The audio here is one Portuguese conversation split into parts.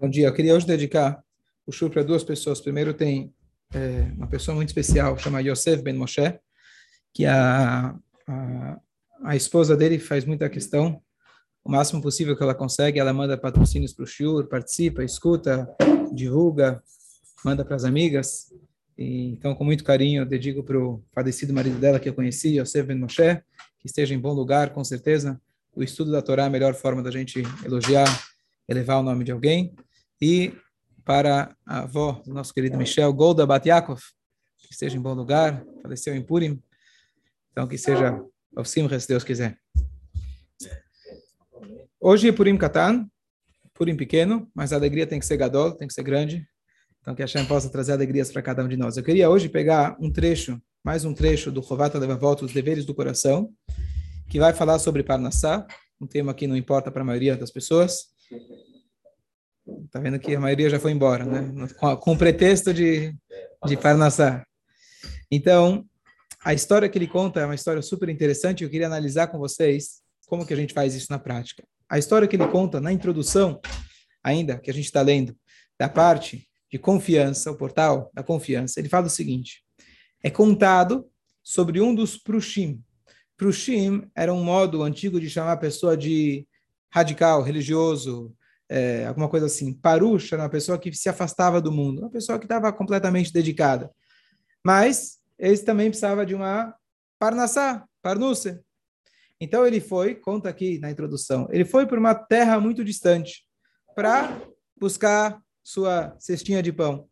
Bom dia. Eu queria hoje dedicar o shur para duas pessoas. Primeiro tem é, uma pessoa muito especial, chama Yosef Ben Moshe, que a, a, a, esposa dele faz muita questão, o máximo possível que ela consegue, ela manda patrocínios para o shur, participa, escuta, divulga, manda para as amigas. E, então, com muito carinho, eu dedico para o falecido marido dela que eu conheci, Yosef Ben Moshe, que esteja em bom lugar, com certeza. O estudo da Torá é a melhor forma da gente elogiar, elevar o nome de alguém e para a avó do nosso querido Michel, Golda Batyakov, que esteja em bom lugar, faleceu em Purim, então que seja ao Simra, se Deus quiser. Hoje é Purim Katan, Purim pequeno, mas a alegria tem que ser gadol, tem que ser grande, então que a Hashem possa trazer alegrias para cada um de nós. Eu queria hoje pegar um trecho, mais um trecho do Chovata Levavot, os deveres do coração, que vai falar sobre Parnassá, um tema que não importa para a maioria das pessoas, Tá vendo que a maioria já foi embora, né? Com, com o pretexto de, de Parnassá. Então, a história que ele conta é uma história super interessante. Eu queria analisar com vocês como que a gente faz isso na prática. A história que ele conta na introdução, ainda que a gente está lendo, da parte de confiança, o portal da confiança, ele fala o seguinte: é contado sobre um dos prushim. Prushim era um modo antigo de chamar a pessoa de radical, religioso, é, alguma coisa assim. Parusha era uma pessoa que se afastava do mundo, uma pessoa que estava completamente dedicada. Mas eles também precisavam de uma parnassá, parnusse. Então ele foi, conta aqui na introdução, ele foi para uma terra muito distante para buscar sua cestinha de pão.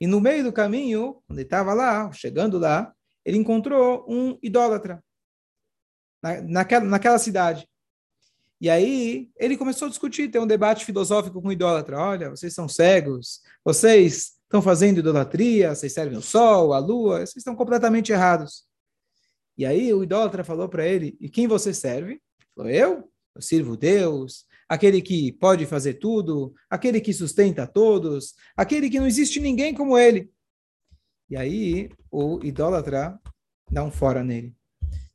E no meio do caminho, quando ele estava lá, chegando lá, ele encontrou um idólatra na, naquela, naquela cidade. E aí ele começou a discutir, ter um debate filosófico com o idólatra. Olha, vocês são cegos, vocês estão fazendo idolatria, vocês servem o sol, a lua, vocês estão completamente errados. E aí o idólatra falou para ele: E quem você serve? Ele falou: Eu? Eu sirvo Deus, aquele que pode fazer tudo, aquele que sustenta todos, aquele que não existe ninguém como ele. E aí o idólatra dá um fora nele.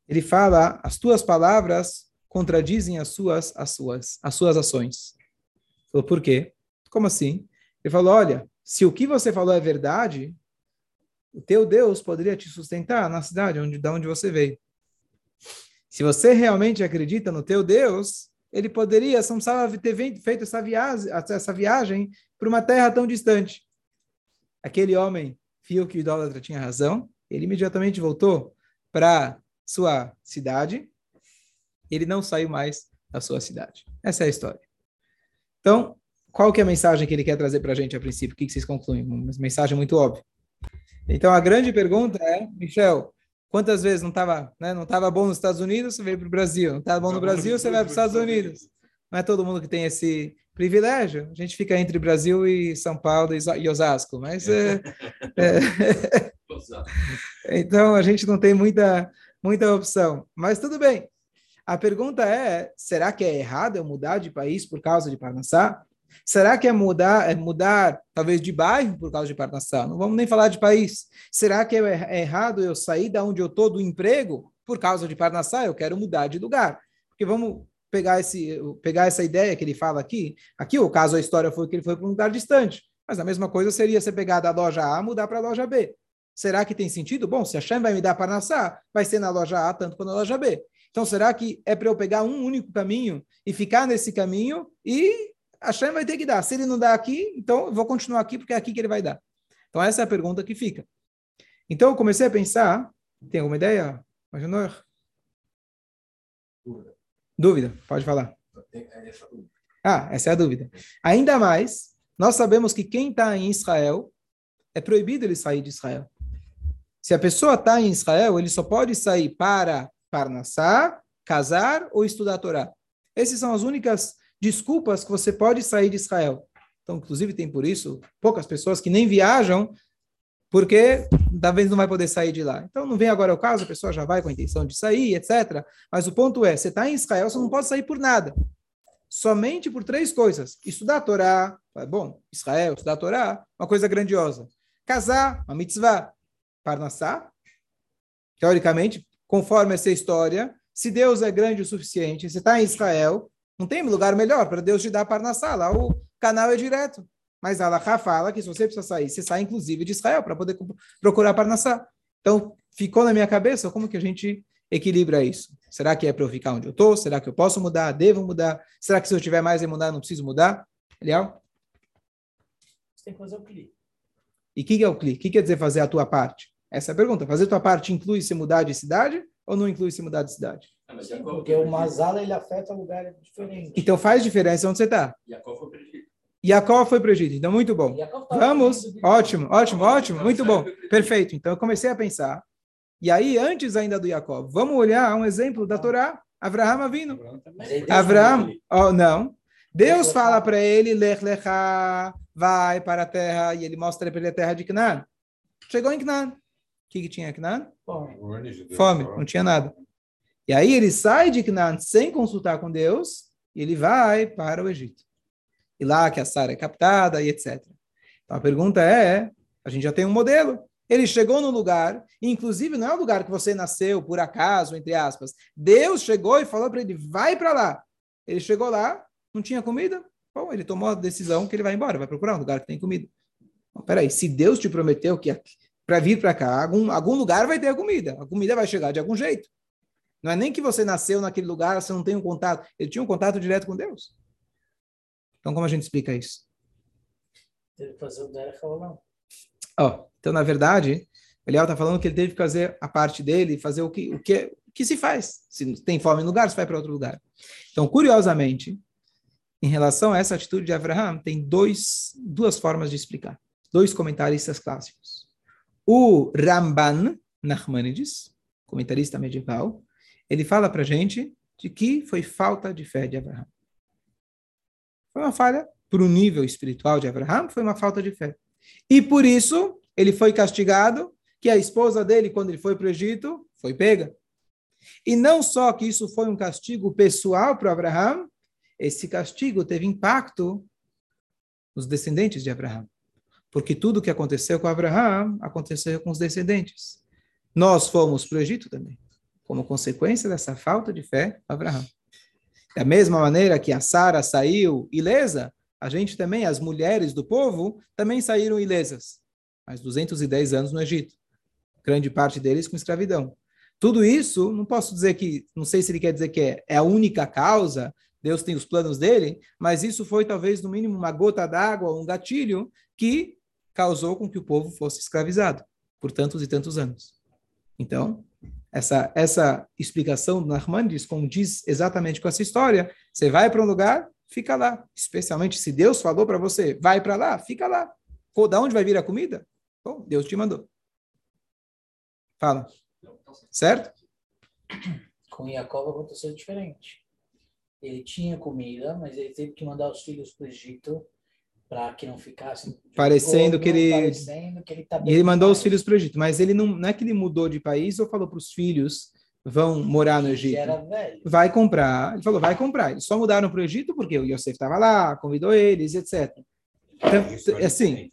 Ele fala: As tuas palavras contradizem as suas, as suas, as suas ações. Falou, por quê? Como assim? Ele falou, olha, se o que você falou é verdade, o teu Deus poderia te sustentar na cidade onde, da onde você veio. Se você realmente acredita no teu Deus, ele poderia, precisava ter feito essa viagem, essa viagem para uma terra tão distante. Aquele homem viu que o idólatra tinha razão, ele imediatamente voltou para sua cidade ele não saiu mais da sua cidade. Essa é a história. Então, qual que é a mensagem que ele quer trazer para a gente a princípio? O que, que vocês concluem? Uma mensagem muito óbvia. Então, a grande pergunta é, Michel, quantas vezes não estava né, não tava bom nos Estados Unidos, você veio para o Brasil. Não estava bom no Brasil, você vai para os Estados Unidos. Não é todo mundo que tem esse privilégio. A gente fica entre Brasil e São Paulo e Osasco, mas é, é, então a gente não tem muita muita opção. Mas tudo bem. A pergunta é: será que é errado eu mudar de país por causa de Parnassá? Será que é mudar, é mudar talvez de bairro por causa de Parnassá? Não vamos nem falar de país. Será que é, é errado eu sair da onde eu estou do emprego por causa de Parnassá? Eu quero mudar de lugar. Porque vamos pegar, esse, pegar essa ideia que ele fala aqui. Aqui, o caso, a história foi que ele foi para um lugar distante. Mas a mesma coisa seria você pegar da loja A mudar para a loja B. Será que tem sentido? Bom, se a Shem vai me dar Parnassá, vai ser na loja A tanto quanto na loja B. Então, será que é para eu pegar um único caminho e ficar nesse caminho e a Shem vai ter que dar? Se ele não dá aqui, então eu vou continuar aqui porque é aqui que ele vai dar. Então, essa é a pergunta que fica. Então, eu comecei a pensar. Tem alguma ideia, Majanor? Dúvida. Dúvida, pode falar. Ah, essa é a dúvida. Ainda mais, nós sabemos que quem está em Israel é proibido ele sair de Israel. Se a pessoa está em Israel, ele só pode sair para Parnassá, casar ou estudar a Torá. Essas são as únicas desculpas que você pode sair de Israel. Então, inclusive, tem por isso poucas pessoas que nem viajam, porque talvez não vai poder sair de lá. Então, não vem agora o caso, a pessoa já vai com a intenção de sair, etc. Mas o ponto é, você está em Israel, você não pode sair por nada. Somente por três coisas. Estudar a Torá, bom, Israel, estudar a Torá, uma coisa grandiosa. Casar, uma mitzvah. Parnassá, teoricamente, conforme essa história, se Deus é grande o suficiente, você está em Israel, não tem lugar melhor para Deus te dar Parnassá, lá o, canal é direto. Mas a Alaha fala que se você precisa sair, você sai inclusive de Israel para poder procurar Parnassá. Então, ficou na minha cabeça como que a gente equilibra isso. Será que é para eu ficar onde eu estou? Será que eu posso mudar? Devo mudar? Será que se eu tiver mais em mudar, não preciso mudar? Leal? Você tem que fazer o clique. E o que, que é o clique? O que quer dizer fazer a tua parte? Essa é a pergunta. Fazer a tua parte inclui se mudar de cidade ou não inclui se mudar de cidade? Sim, porque o Mazala ele afeta lugares diferentes. Então faz diferença onde você está. Jacó foi para o Egito. Jacó foi para o Egito. Então, muito bom. Tá Vamos. Ótimo, ótimo, ótimo. Muito bom. Perfeito. Então, eu comecei a pensar. E aí, antes ainda do Jacó, vamos olhar um exemplo da Torá. Avraham vindo. Avraham, oh, não. Deus Lech fala para ele, Lech lecha, vai para a terra, e ele mostra para ele a terra de Canaã. Chegou em Canaã. O que, que tinha em Canaã? Bom, Fome, não tinha nada. E aí ele sai de Canaã sem consultar com Deus, e ele vai para o Egito. E lá que a Sara é captada e etc. Então a pergunta é, a gente já tem um modelo. Ele chegou no lugar, inclusive não é o lugar que você nasceu por acaso, entre aspas. Deus chegou e falou para ele, vai para lá. Ele chegou lá, não tinha comida. Bom, ele tomou a decisão que ele vai embora, vai procurar um lugar que tem comida. Bom, peraí, se Deus te prometeu que para vir para cá, algum, algum lugar vai ter comida. A comida vai chegar de algum jeito. Não é nem que você nasceu naquele lugar, você não tem um contato. Ele tinha um contato direto com Deus. Então, como a gente explica isso? teve que fazer o Derech Olam. Ó, então, na verdade, Eliel está falando que ele teve que fazer a parte dele, fazer o que, o que, o que se faz. Se tem fome em lugar, você vai para outro lugar. Então, curiosamente, em relação a essa atitude de Abraham, tem dois, duas formas de explicar. Dois comentaristas clássicos. O Ramban Nachmanides, comentarista medieval, ele fala para gente de que foi falta de fé de Abraham. Foi uma falha para o nível espiritual de Abraham, foi uma falta de fé. E por isso, ele foi castigado, que a esposa dele, quando ele foi para o Egito, foi pega. E não só que isso foi um castigo pessoal para Abraham, esse castigo teve impacto nos descendentes de Abraham. Porque tudo o que aconteceu com Abraham aconteceu com os descendentes. Nós fomos para o Egito também, como consequência dessa falta de fé, Abraham. Da mesma maneira que a Sara saiu ilesa, a gente também, as mulheres do povo, também saíram ilesas. Mais 210 anos no Egito. Grande parte deles com escravidão. Tudo isso, não posso dizer que, não sei se ele quer dizer que é, é a única causa, Deus tem os planos dele, mas isso foi talvez, no mínimo, uma gota d'água, um gatilho, que causou com que o povo fosse escravizado por tantos e tantos anos. Então, essa, essa explicação do Narmanides condiz exatamente com essa história. Você vai para um lugar, fica lá. Especialmente se Deus falou para você, vai para lá, fica lá. Pô, da onde vai vir a comida? Bom, Deus te mandou. Fala. Certo? Com Jacob aconteceu diferente. Ele tinha comida, mas ele teve que mandar os filhos para o Egito para que não ficassem Parecendo que ele- parecendo que ele tá bem ele mandou os filhos para o Egito, mas ele não, não é que ele mudou de país ou falou para os filhos vão morar no Egito. era velho. Vai comprar. Ele falou, vai comprar. Eles só mudaram para o Egito porque o Yosef estava lá, convidou eles, etc. Então, assim,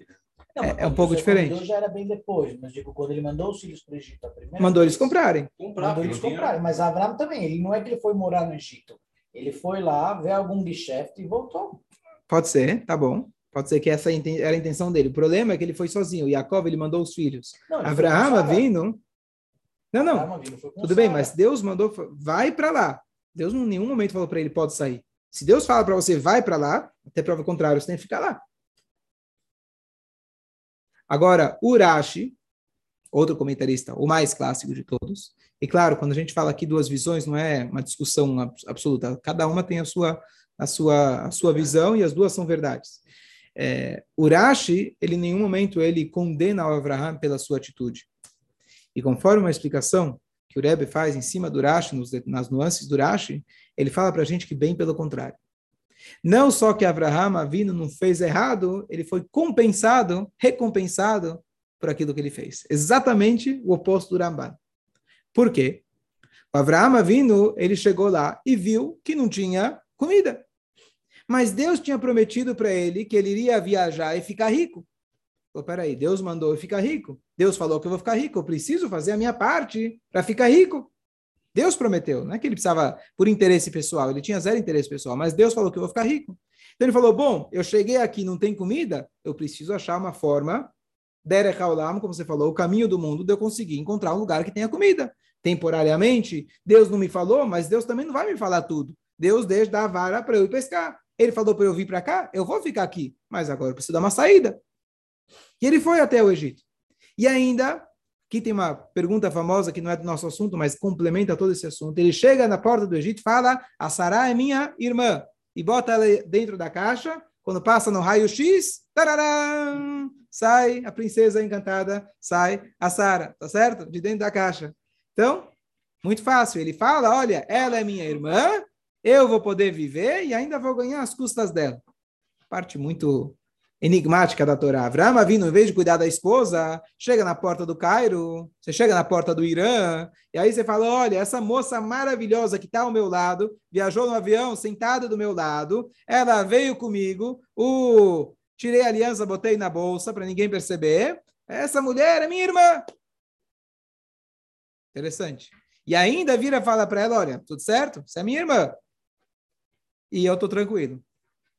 Não, É- é um pouco diferente. convidou Já era bem depois, mas digo, quando ele mandou os filhos para o Egito a primeira mandou eles vez, comprarem. Comprar, Mandou eles comprarem. Mas Abraão também, ele não é que ele foi morar no Egito. Ele foi lá, ver algum geschäft e voltou. Pode ser, tá bom. Pode ser que essa era a intenção dele. O problema é que ele foi sozinho. O Jacob, ele mandou os filhos. Não, Abraão vindo. Não, não. Tudo bem, mas Deus mandou, vai para lá. Deus em nenhum momento falou para ele, pode sair. Se Deus fala para você, vai para lá, até prova contrária, você tem que ficar lá. Agora, Urashi, outro comentarista, o mais clássico de todos, e claro, quando a gente fala aqui duas visões, não é uma discussão abs- absoluta, cada uma tem a sua, a sua, a sua visão e as duas são verdades. É, Urashi, ele em nenhum momento ele condena o Abraham pela sua atitude. E conforme uma explicação que o Rebbe faz em cima do Urashi, nos, nas nuances do Urashi, ele fala para a gente que bem pelo contrário. Não só que Abraham Avino não fez errado, ele foi compensado, recompensado por aquilo que ele fez. Exatamente o oposto do Ramban. Por quê? O Abraham Avino, ele chegou lá e viu que não tinha comida. Mas Deus tinha prometido para ele que ele iria viajar e ficar rico. Falou, peraí, Deus mandou eu ficar rico. Deus falou que eu vou ficar rico. Eu preciso fazer a minha parte para ficar rico. Deus prometeu, não é que ele precisava por interesse pessoal, ele tinha zero interesse pessoal, mas Deus falou que eu vou ficar rico. Então ele falou: Bom, eu cheguei aqui, não tem comida, eu preciso achar uma forma, Haolam, como você falou, o caminho do mundo, de eu conseguir encontrar um lugar que tenha comida. Temporariamente, Deus não me falou, mas Deus também não vai me falar tudo. Deus deixa dar a vara para eu ir pescar. Ele falou para eu vir para cá, eu vou ficar aqui, mas agora eu preciso dar uma saída. E ele foi até o Egito. E ainda, aqui tem uma pergunta famosa que não é do nosso assunto, mas complementa todo esse assunto. Ele chega na porta do Egito fala: A Sará é minha irmã. E bota ela dentro da caixa. Quando passa no raio-x, sai a princesa encantada, sai a Sara, tá certo? De dentro da caixa. Então, muito fácil. Ele fala: Olha, ela é minha irmã, eu vou poder viver e ainda vou ganhar as custas dela. Parte muito enigmática da Torá. Avraham vindo, em vez de cuidar da esposa, chega na porta do Cairo, você chega na porta do Irã, e aí você fala, olha, essa moça maravilhosa que está ao meu lado, viajou no avião, sentada do meu lado, ela veio comigo, o... tirei a aliança, botei na bolsa para ninguém perceber, essa mulher é minha irmã. Interessante. E ainda vira e fala para ela, olha, tudo certo? Você é minha irmã. E eu estou tranquilo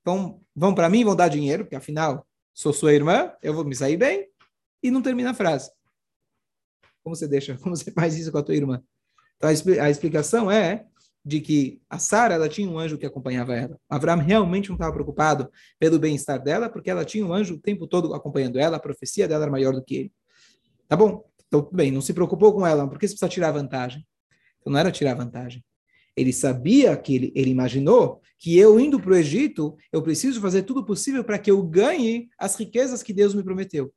vão, vão para mim, vão dar dinheiro, porque afinal sou sua irmã, eu vou me sair bem, e não termina a frase. Como você deixa, como você faz isso com a tua irmã? Então a, explicação é de que a Sara ela tinha um anjo que acompanhava ela. Abraão realmente não estava preocupado pelo bem-estar dela, porque ela tinha um anjo o tempo todo acompanhando ela, a profecia dela era maior do que ele. Tá bom? Então, bem, não se preocupou com ela, por que você precisa tirar vantagem? Então não era tirar vantagem. Ele sabia que ele, ele imaginou que eu indo para o Egito, eu preciso fazer tudo possível para que eu ganhe as riquezas que Deus me prometeu.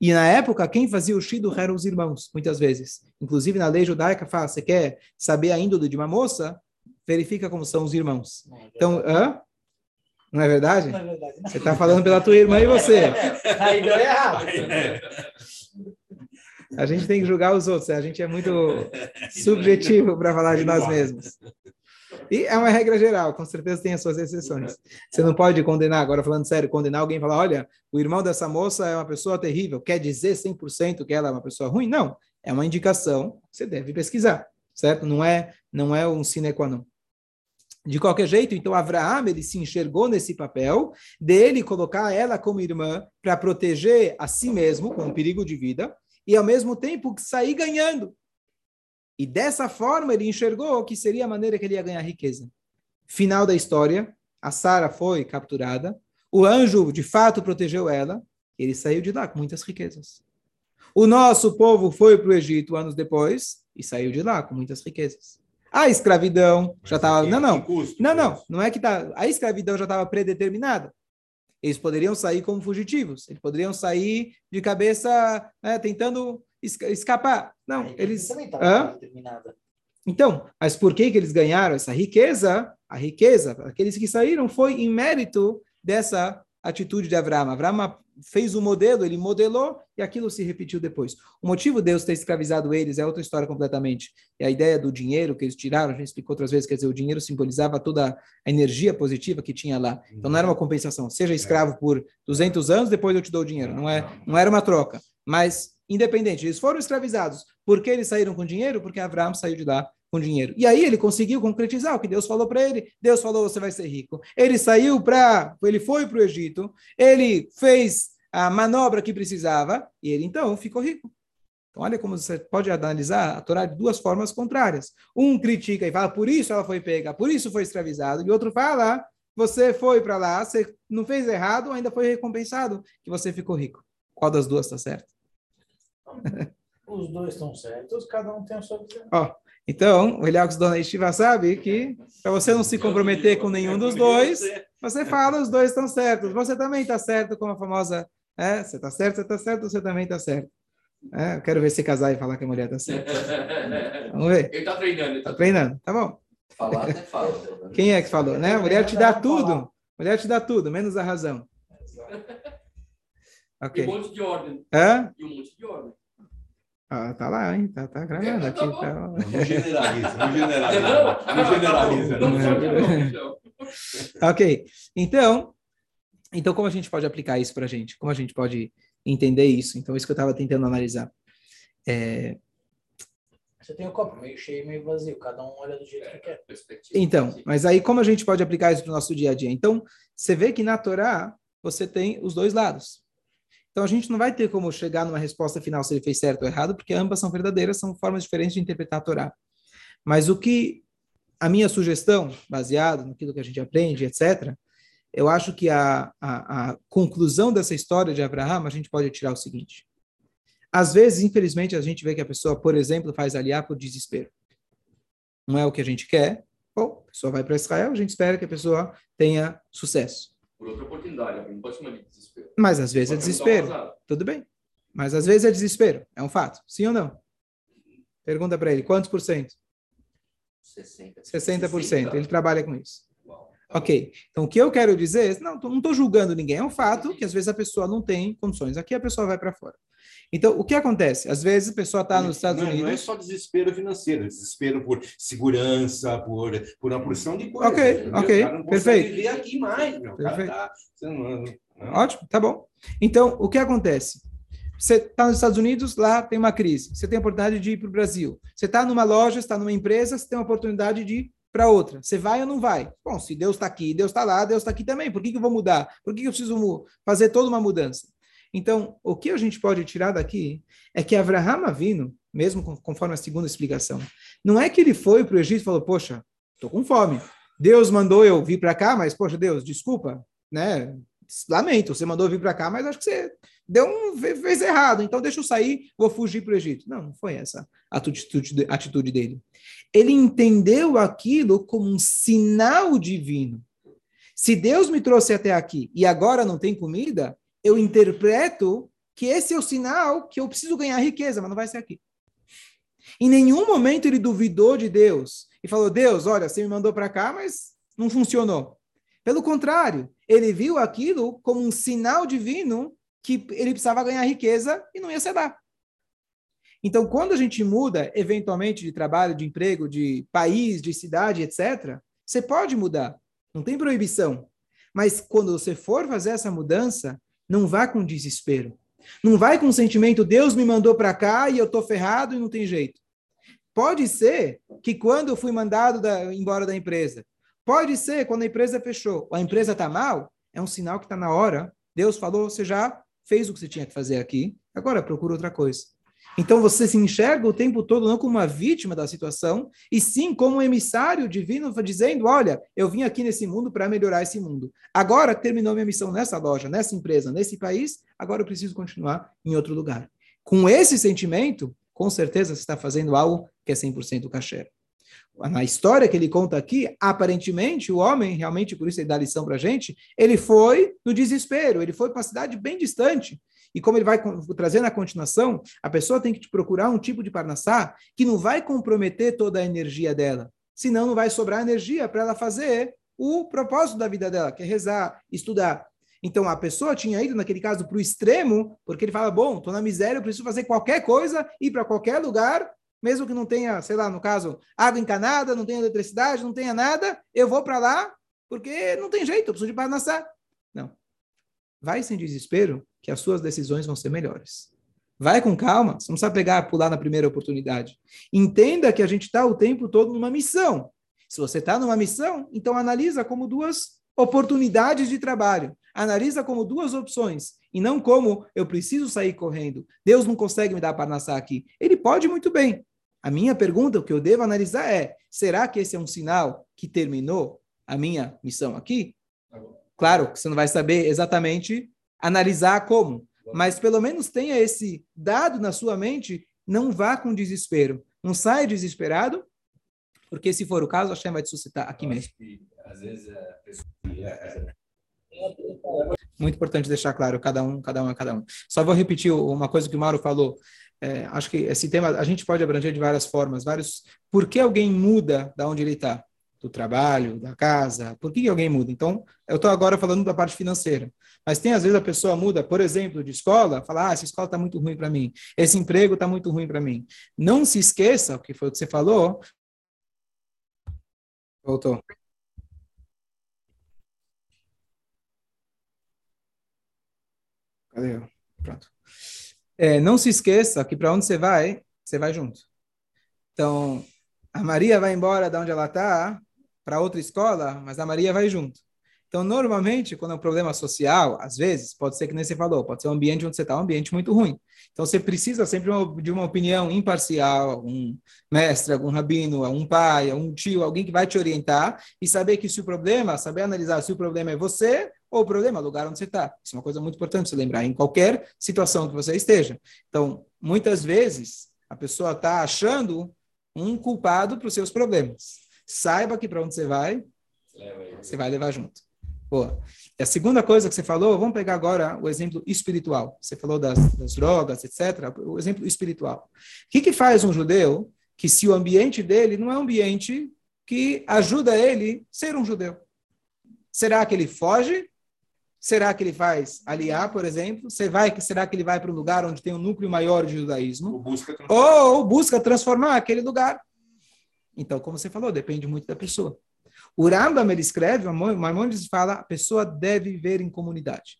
E na época, quem fazia o shido eram os irmãos, muitas vezes. Inclusive na lei judaica fala, você quer saber a índole de uma moça? Verifica como são os irmãos. É então, hã? Não é verdade? Não é verdade. Você está falando pela tua irmã e você. Aí deu errado. A gente tem que julgar os outros, a gente é muito subjetivo para falar de nós mesmos. E é uma regra geral, com certeza tem as suas exceções. Você não pode condenar, agora falando sério, condenar alguém e falar: olha, o irmão dessa moça é uma pessoa terrível, quer dizer 100% que ela é uma pessoa ruim? Não, é uma indicação, você deve pesquisar, certo? Não é, não é um sine qua non. De qualquer jeito, então Abraão ele se enxergou nesse papel dele colocar ela como irmã para proteger a si mesmo com um perigo de vida e ao mesmo tempo sair ganhando. E dessa forma ele enxergou que seria a maneira que ele ia ganhar riqueza. Final da história, a Sara foi capturada, o anjo de fato protegeu ela, e ele saiu de lá com muitas riquezas. O nosso povo foi para o Egito anos depois e saiu de lá com muitas riquezas. A escravidão Mas já estava. Não, não. Custo, não, não. Não é que tá. A escravidão já estava predeterminada. Eles poderiam sair como fugitivos, eles poderiam sair de cabeça né, tentando escapar. Não, eles. Então, mas por que, que eles ganharam essa riqueza? A riqueza, aqueles que saíram, foi em mérito dessa atitude de Abraão. Abraão fez o modelo, ele modelou e aquilo se repetiu depois. O motivo de Deus ter escravizado eles é outra história completamente. É a ideia do dinheiro que eles tiraram, a gente explicou outras vezes, quer dizer, o dinheiro simbolizava toda a energia positiva que tinha lá. Então não era uma compensação. Seja escravo por 200 anos, depois eu te dou o dinheiro. Não, é, não era uma troca. Mas, independente, eles foram escravizados. Por que eles saíram com dinheiro? Porque Abraão saiu de lá com dinheiro. E aí ele conseguiu concretizar o que Deus falou para ele. Deus falou: você vai ser rico. Ele saiu para, ele foi para o Egito, ele fez a manobra que precisava e ele então ficou rico. Então, olha como você pode analisar a Torá de duas formas contrárias. Um critica e fala, por isso ela foi pega, por isso foi escravizado. E outro fala, você foi para lá, você não fez errado, ainda foi recompensado, que você ficou rico. Qual das duas está certo? Os dois estão certos, cada um tem a sua visão. Ó, então, o Eliax Dona Estiva sabe que para você não se comprometer com nenhum dos dois, você fala os dois estão certos. Você também está certo com a famosa, é, você está certo, você está certo, você também está certo. É, eu quero ver se casar e falar que a mulher está certa. Vamos ver. Ele está treinando. Ele está treinando, tá bom. Falar até fala. Quem é que falou, né? A mulher te dá tudo. A mulher te dá tudo, menos a razão. Okay. E um monte de ordem. Hã? E um monte de ordem. Ah, tá lá, hein? Tá, tá gravando aqui. Tá... Não generaliza, não generaliza. Não generaliza. ok. Então, então, como a gente pode aplicar isso para a gente? Como a gente pode entender isso? Então, isso que eu estava tentando analisar. É... Você tem o copo meio cheio e meio vazio, cada um olha do jeito que quer. Então, mas aí como a gente pode aplicar isso para o nosso dia a dia? Então, você vê que na Torá você tem os dois lados. Então, a gente não vai ter como chegar numa resposta final se ele fez certo ou errado, porque ambas são verdadeiras, são formas diferentes de interpretar a Torá. Mas o que a minha sugestão, baseado naquilo que a gente aprende, etc., eu acho que a, a, a conclusão dessa história de Abraão, a gente pode tirar o seguinte. Às vezes, infelizmente, a gente vê que a pessoa, por exemplo, faz aliar por desespero. Não é o que a gente quer. Bom, a pessoa vai para Israel, a gente espera que a pessoa tenha sucesso. Por outra oportunidade, não pode chamar de desespero. Mas às vezes é desespero. Tudo bem. Mas às vezes é desespero. É um fato. Sim ou não? Pergunta para ele, quantos por cento? 60. 60%. Ele trabalha com isso. Uau. Ok. Então, o que eu quero dizer, não, tô- não estou julgando ninguém, é um fato que às vezes a pessoa não tem condições. Aqui a pessoa vai para fora. Então, o que acontece? Às vezes a pessoa está nos Estados não, Não é Unidos. só desespero financeiro, é desespero por segurança, por, por uma porção de coisas. Ok, entendeu? ok, O cara não perfeito. viver aqui mais, meu. Perfeito. tá- não- não- Ótimo, tá bom. Então, o que acontece? Você está nos Estados Unidos, lá tem uma crise. Você tem a oportunidade de ir para o Brasil. Você está numa loja, está numa empresa, você tem a oportunidade de ir para outra. Você vai ou não vai? Bom, se Deus está aqui, Deus está lá, Deus está aqui também. Por que, que eu vou mudar? Por que, que eu preciso fazer toda uma mudança? Então, o que a gente pode tirar daqui é que Avraham Avino, mesmo conforme a segunda explicação, não é que ele foi para o Egito e falou, poxa, estou com fome. Deus mandou eu vir para cá, mas, poxa, Deus, desculpa, né? Lamento, você mandou eu vir para cá, mas acho que você deu um, fe- fez errado, então deixa eu sair, vou fugir para o Egito. Não, não foi essa a atitude, a atitude dele. Ele entendeu aquilo como um sinal divino. Se Deus me trouxe até aqui e agora não tem comida, eu interpreto que esse é o sinal que eu preciso ganhar riqueza, mas não vai ser aqui. Em nenhum momento ele duvidou de Deus e falou: Deus, olha, você me mandou para cá, mas não funcionou. Pelo contrário, ele viu aquilo como um sinal divino que ele precisava ganhar riqueza e não ia ser dar. Então, quando a gente muda, eventualmente, de trabalho, de emprego, de país, de cidade, etc., você pode mudar, não tem proibição. Mas quando você for fazer essa mudança, não vá com desespero. Não vai com o sentimento, Deus me mandou para cá e eu estou ferrado e não tem jeito. Pode ser que quando eu fui mandado da- embora da empresa, pode ser quando a empresa fechou, a empresa está mal, é um sinal que está na hora. Deus falou, você já fez o que você tinha que fazer aqui, agora procura outra coisa. Então você se enxerga o tempo todo não como uma vítima da situação, e sim como um emissário divino dizendo: olha, eu vim aqui nesse mundo para melhorar esse mundo. Agora terminou minha missão nessa loja, nessa empresa, nesse país, agora eu preciso continuar em outro lugar. Com esse sentimento, com certeza você está fazendo algo que é 100% caché. Na história que ele conta aqui, aparentemente, o homem, realmente, por isso ele dá lição para a gente, ele foi no desespero, ele foi para uma cidade bem distante. E como ele vai trazer na continuação, a pessoa tem que te procurar um tipo de parnassá que não vai comprometer toda a energia dela. Senão não vai sobrar energia para ela fazer o propósito da vida dela, que é rezar, estudar. Então a pessoa tinha ido, naquele caso, para o extremo, porque ele fala: bom, estou na miséria, eu preciso fazer qualquer coisa, ir para qualquer lugar, mesmo que não tenha, sei lá, no caso, água encanada, não tenha eletricidade, não tenha nada, eu vou para lá, porque não tem jeito, eu preciso de parnassá. Não. Vai sem desespero, que as suas decisões vão ser melhores. Vai com calma, você não precisa pegar, pular na primeira oportunidade. Entenda que a gente está o tempo todo numa missão. Se você está numa missão, então analisa como duas oportunidades de trabalho. Analisa como duas opções. E não como eu preciso sair correndo. Deus não consegue me dar parnassá aqui. Ele pode muito bem. A minha pergunta, o que eu devo analisar é: será que esse é um sinal que terminou a minha missão aqui? Claro que você não vai saber exatamente analisar como, mas pelo menos tenha esse dado na sua mente, não vá com desespero. Não saia desesperado, porque se for o caso, a Shem vai te suscitar aqui mesmo. Às vezes a pessoa. é, Muito importante deixar claro, cada um, cada um é cada um. Só vou repetir uma coisa que o Mauro falou. É, acho que esse tema a gente pode abranger de várias formas, vários. Por que alguém muda da onde ele está? Do trabalho, da casa? Por que, que alguém muda? Então, eu estou agora falando da parte financeira. Mas tem às vezes a pessoa muda, por exemplo, de escola, fala: ah, essa escola está muito ruim para mim, esse emprego está muito ruim para mim. Não se esqueça, que foi o que você falou. Voltou. Cadê? Pronto. É, não se esqueça que para onde você vai, você vai junto. Então, a Maria vai embora da onde ela está para outra escola, mas a Maria vai junto. Então, normalmente, quando é um problema social, às vezes, pode ser que nem você falou, pode ser um ambiente onde você está, um ambiente muito ruim. Então, você precisa sempre de uma opinião imparcial, um mestre, algum rabino, um pai, um tio, alguém que vai te orientar e saber que se o problema, saber analisar se o problema é você ou o problema é o lugar onde você está. Isso é uma coisa muito importante você lembrar, em qualquer situação que você esteja. Então, muitas vezes, a pessoa está achando um culpado para os seus problemas. Saiba que para onde você vai, você vai levar junto. Boa. E a segunda coisa que você falou, vamos pegar agora o exemplo espiritual. Você falou das, das drogas, etc. O exemplo espiritual. O que, que faz um judeu que se o ambiente dele não é um ambiente que ajuda ele a ser um judeu? Será que ele foge? Será que ele faz aliar, por exemplo? Você vai, será que ele vai para um lugar onde tem um núcleo maior de judaísmo? Ou busca Ou busca transformar aquele lugar. Então, como você falou, depende muito da pessoa. O Rambam, ele escreve, Maimonides fala, a pessoa deve viver em comunidade.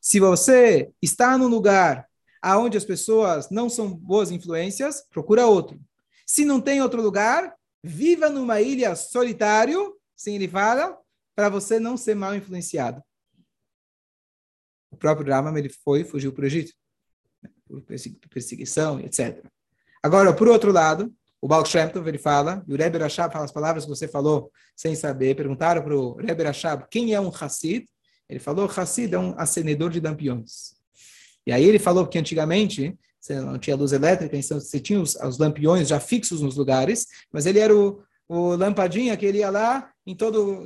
Se você está num lugar onde as pessoas não são boas influências, procura outro. Se não tem outro lugar, viva numa ilha solitário, sim, ele fala, para você não ser mal influenciado. O próprio Rambam, ele foi, fugiu para o Egito, por perseguição, etc. Agora, por outro lado, o Baal Shem Tov, ele fala, e o Rebbe Rashab fala as palavras que você falou sem saber. Perguntaram para o Rebbe Rashab quem é um Hassid. Ele falou, Hassid é um acendedor de lampiões. E aí ele falou que antigamente você não tinha luz elétrica, então você tinha os, os lampiões já fixos nos lugares, mas ele era o, o lampadinha que ele ia lá em todo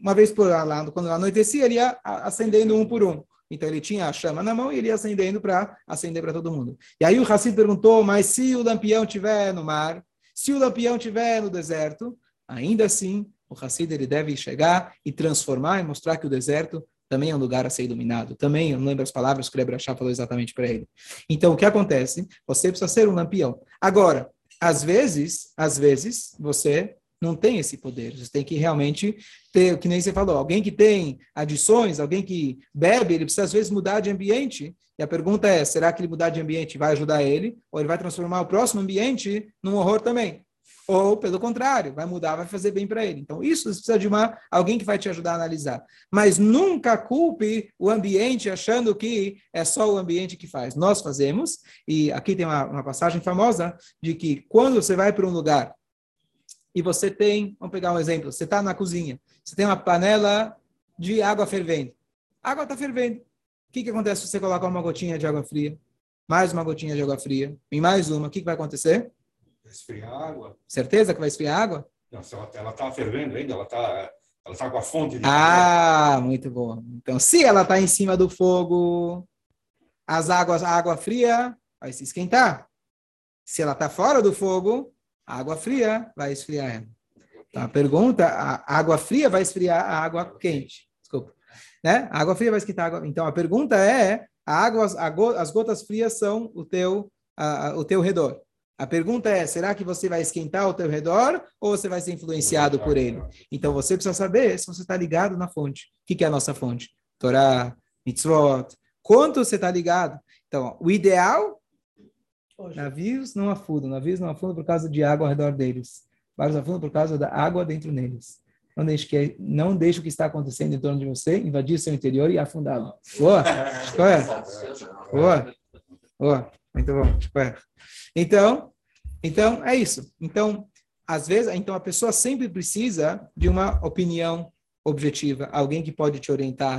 uma vez por lá, quando anoitecia, ele ia acendendo um por um. Então ele tinha a chama na mão e ele ia acendendo para acender para todo mundo. E aí o Hassid perguntou: mas se o lampião estiver no mar, se o lampião estiver no deserto, ainda assim, o Hassid ele deve chegar e transformar e mostrar que o deserto também é um lugar a ser iluminado. Também, eu não lembro as palavras que o Rebbe falou exatamente para ele. Então, o que acontece? Você precisa ser um lampião. Agora, às vezes, às vezes, você não tem esse poder. Você tem que realmente ter, que nem você falou, alguém que tem adições, alguém que bebe, ele precisa às vezes mudar de ambiente. E a pergunta é: será que ele mudar de ambiente vai ajudar ele? Ou ele vai transformar o próximo ambiente num horror também? Ou, pelo contrário, vai mudar, vai fazer bem para ele. Então, isso precisa de uma, alguém que vai te ajudar a analisar. Mas nunca culpe o ambiente achando que é só o ambiente que faz. Nós fazemos, e aqui tem uma, uma passagem famosa de que quando você vai para um lugar e você tem, vamos pegar um exemplo, você está na cozinha, você tem uma panela de água fervendo. A água está fervendo. O que, que acontece se você colocar uma gotinha de água fria? Mais uma gotinha de água fria. E mais uma. O que, que vai acontecer? Vai esfriar a água. Certeza que vai esfriar a água? Não, ela está fervendo ainda, ela está ela tá com a fonte de Ah, muito bom. Então, se ela está em cima do fogo, as águas, a água fria vai se esquentar. Se ela está fora do fogo, água fria vai esfriar ela. Então, a pergunta, a água fria vai esfriar a água quente. Desculpa. Né? A água fria vai esquentar a água... Então, a pergunta é, a água, a go, as gotas frias são o teu, a, o teu redor. A pergunta é, será que você vai esquentar o teu redor ou você vai ser influenciado por ele? Então, você precisa saber se você está ligado na fonte. O que, que é a nossa fonte? Torá, mitzvot. Quanto você está ligado? Então, o ideal Hoje. Navios não afundam, navios não afundam por causa de água ao redor deles. Barcos afundam por causa da água dentro neles. Não deixe, que, não deixe o que está acontecendo em torno de você invadir seu interior e afundá-lo. Boa? Boa? Boa. Muito bom. Então, então, é isso. Então, às vezes, então a pessoa sempre precisa de uma opinião objetiva, alguém que pode te orientar,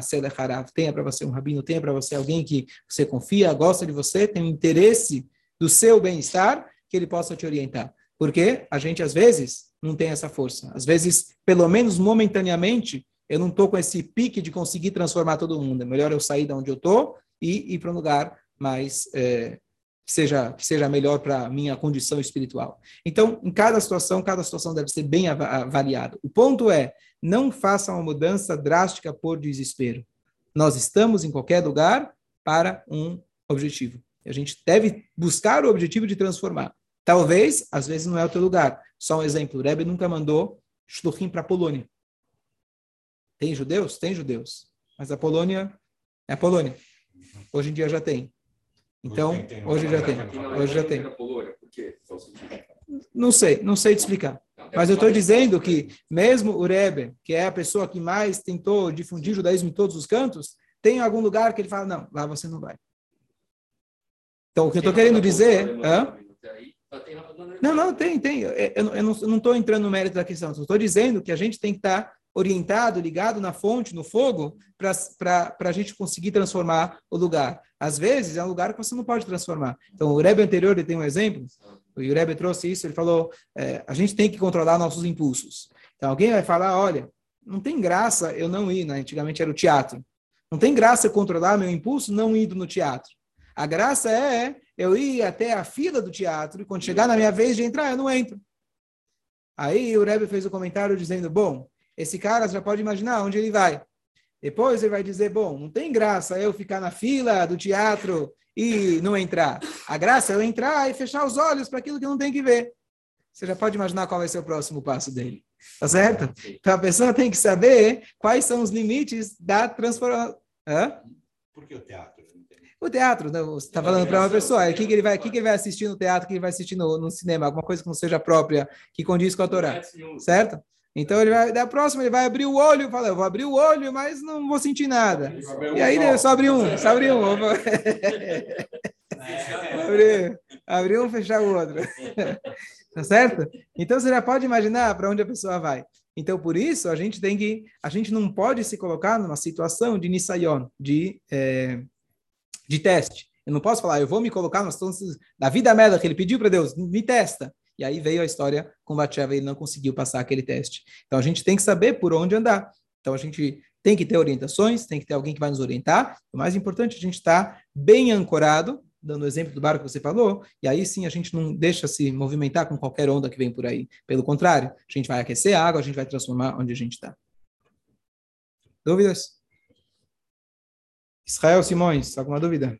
tenha para você um rabino, tenha para você alguém que você confia, gosta de você, tem um interesse do seu bem-estar, que ele possa te orientar. Porque a gente, às vezes, não tem essa força. Às vezes, pelo menos momentaneamente, eu não estou com esse pique de conseguir transformar todo mundo. É melhor eu sair de onde eu estou e ir para um lugar mais é, que seja que seja melhor para a minha condição espiritual. Então, em cada situação, cada situação deve ser bem avaliada. O ponto é, não faça uma mudança drástica por desespero. Nós estamos em qualquer lugar para um objetivo. A gente deve buscar o objetivo de transformar. Talvez, às vezes, não é o teu lugar. Só um exemplo: o Rebbe nunca mandou shluchim para a Polônia. Tem judeus? Tem judeus. Mas a Polônia é a Polônia. Hoje em dia já tem. Então, hoje já tem. Hoje já tem. Não sei, não sei te explicar. Mas eu estou dizendo que mesmo o Rebbe, que é a pessoa que mais tentou difundir judaísmo em todos os cantos, tem algum lugar que ele fala, não, lá você não vai. Então, o que eu estou querendo dizer... Hã? Não, não, tem, tem. Eu, eu, eu não estou entrando no mérito da questão. Estou dizendo que a gente tem que estar tá orientado, ligado na fonte, no fogo, para a gente conseguir transformar o lugar. Às vezes, é um lugar que você não pode transformar. Então, o Rebbe anterior ele tem um exemplo. O Rebbe trouxe isso. Ele falou: é, a gente tem que controlar nossos impulsos. Então, alguém vai falar: olha, não tem graça eu não ir. Né? Antigamente era o teatro. Não tem graça eu controlar meu impulso não indo no teatro. A graça é eu ir até a fila do teatro e quando chegar na minha vez de entrar, eu não entro. Aí o Rebbe fez o um comentário dizendo, bom, esse cara já pode imaginar onde ele vai. Depois ele vai dizer, bom, não tem graça eu ficar na fila do teatro e não entrar. A graça é eu entrar e fechar os olhos para aquilo que não tem que ver. Você já pode imaginar qual vai ser o próximo passo dele. Tá certo? Então a pessoa tem que saber quais são os limites da transformação. Por que o teatro? O teatro, né? você está falando para uma pessoa, o que, que, ele vai, que, que ele vai assistir no teatro, o que ele vai assistir no, no, cinema, alguma coisa que não seja própria, que condiz com a Torá, certo? Então ele vai, da próxima ele vai abrir o olho, fala, eu vou abrir o olho, mas não vou sentir nada. E aí né, só abrir um, só abrir um. abrir, abrir um, fechar o outro. tá certo? Então você já pode imaginar para onde a pessoa vai. Então por isso a gente tem que, a gente não pode se colocar numa situação de nisayon, de é, de teste. Eu não posso falar, eu vou me colocar nas situação da vida merda que ele pediu para Deus, me testa. E aí veio a história com Batsheva ele não conseguiu passar aquele teste. Então a gente tem que saber por onde andar. Então a gente tem que ter orientações, tem que ter alguém que vai nos orientar. O mais importante é a gente estar tá bem ancorado, dando o exemplo do barco que você falou, e aí sim a gente não deixa se movimentar com qualquer onda que vem por aí. Pelo contrário, a gente vai aquecer a água, a gente vai transformar onde a gente está. Dúvidas? Israel Simões, alguma dúvida?